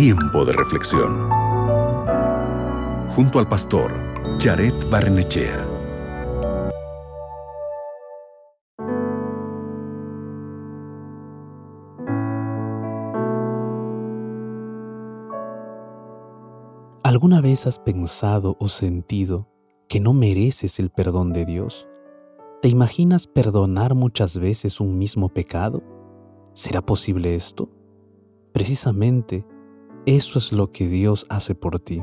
Tiempo de reflexión. Junto al pastor Jared Barnechea. ¿Alguna vez has pensado o sentido que no mereces el perdón de Dios? ¿Te imaginas perdonar muchas veces un mismo pecado? ¿Será posible esto? Precisamente, eso es lo que Dios hace por ti.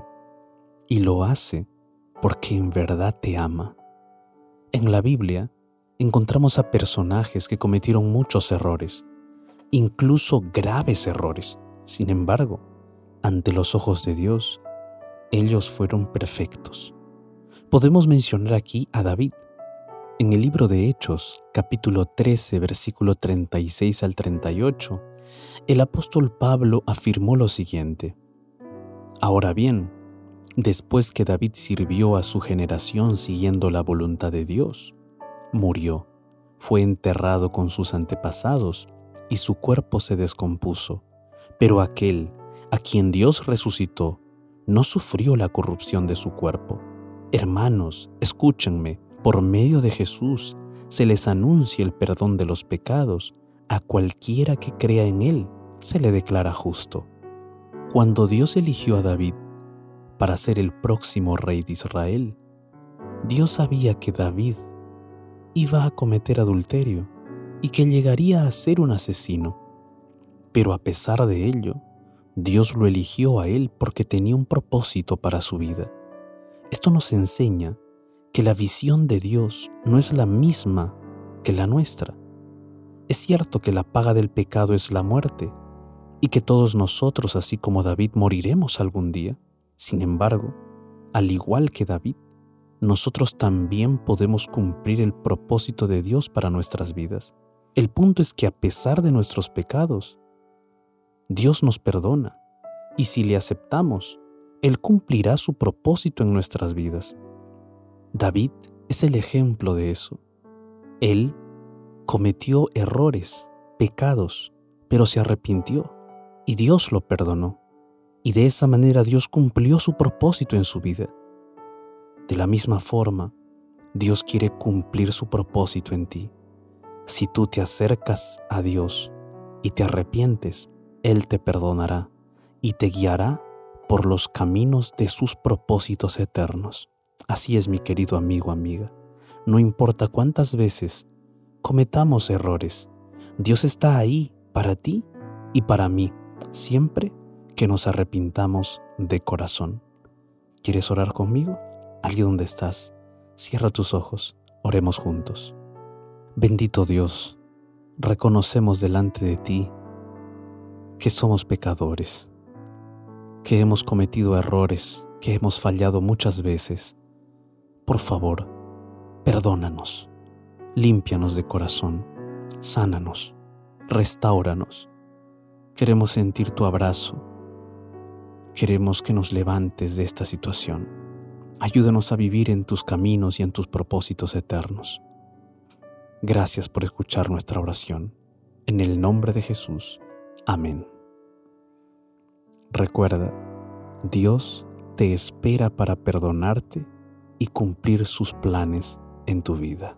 Y lo hace porque en verdad te ama. En la Biblia encontramos a personajes que cometieron muchos errores, incluso graves errores. Sin embargo, ante los ojos de Dios, ellos fueron perfectos. Podemos mencionar aquí a David. En el libro de Hechos, capítulo 13, versículo 36 al 38, el apóstol Pablo afirmó lo siguiente. Ahora bien, después que David sirvió a su generación siguiendo la voluntad de Dios, murió, fue enterrado con sus antepasados y su cuerpo se descompuso. Pero aquel a quien Dios resucitó no sufrió la corrupción de su cuerpo. Hermanos, escúchenme, por medio de Jesús se les anuncia el perdón de los pecados a cualquiera que crea en Él se le declara justo. Cuando Dios eligió a David para ser el próximo rey de Israel, Dios sabía que David iba a cometer adulterio y que llegaría a ser un asesino. Pero a pesar de ello, Dios lo eligió a él porque tenía un propósito para su vida. Esto nos enseña que la visión de Dios no es la misma que la nuestra. Es cierto que la paga del pecado es la muerte y que todos nosotros, así como David, moriremos algún día. Sin embargo, al igual que David, nosotros también podemos cumplir el propósito de Dios para nuestras vidas. El punto es que a pesar de nuestros pecados, Dios nos perdona y si le aceptamos, Él cumplirá su propósito en nuestras vidas. David es el ejemplo de eso. Él cometió errores, pecados, pero se arrepintió y Dios lo perdonó. Y de esa manera Dios cumplió su propósito en su vida. De la misma forma, Dios quiere cumplir su propósito en ti. Si tú te acercas a Dios y te arrepientes, Él te perdonará y te guiará por los caminos de sus propósitos eternos. Así es mi querido amigo, amiga. No importa cuántas veces cometamos errores. Dios está ahí para ti y para mí, siempre que nos arrepintamos de corazón. ¿Quieres orar conmigo? Allí donde estás, cierra tus ojos, oremos juntos. Bendito Dios, reconocemos delante de ti que somos pecadores, que hemos cometido errores, que hemos fallado muchas veces. Por favor, perdónanos límpianos de corazón, sánanos, restauranos. Queremos sentir tu abrazo. Queremos que nos levantes de esta situación. Ayúdanos a vivir en tus caminos y en tus propósitos eternos. Gracias por escuchar nuestra oración. En el nombre de Jesús. Amén. Recuerda, Dios te espera para perdonarte y cumplir sus planes en tu vida.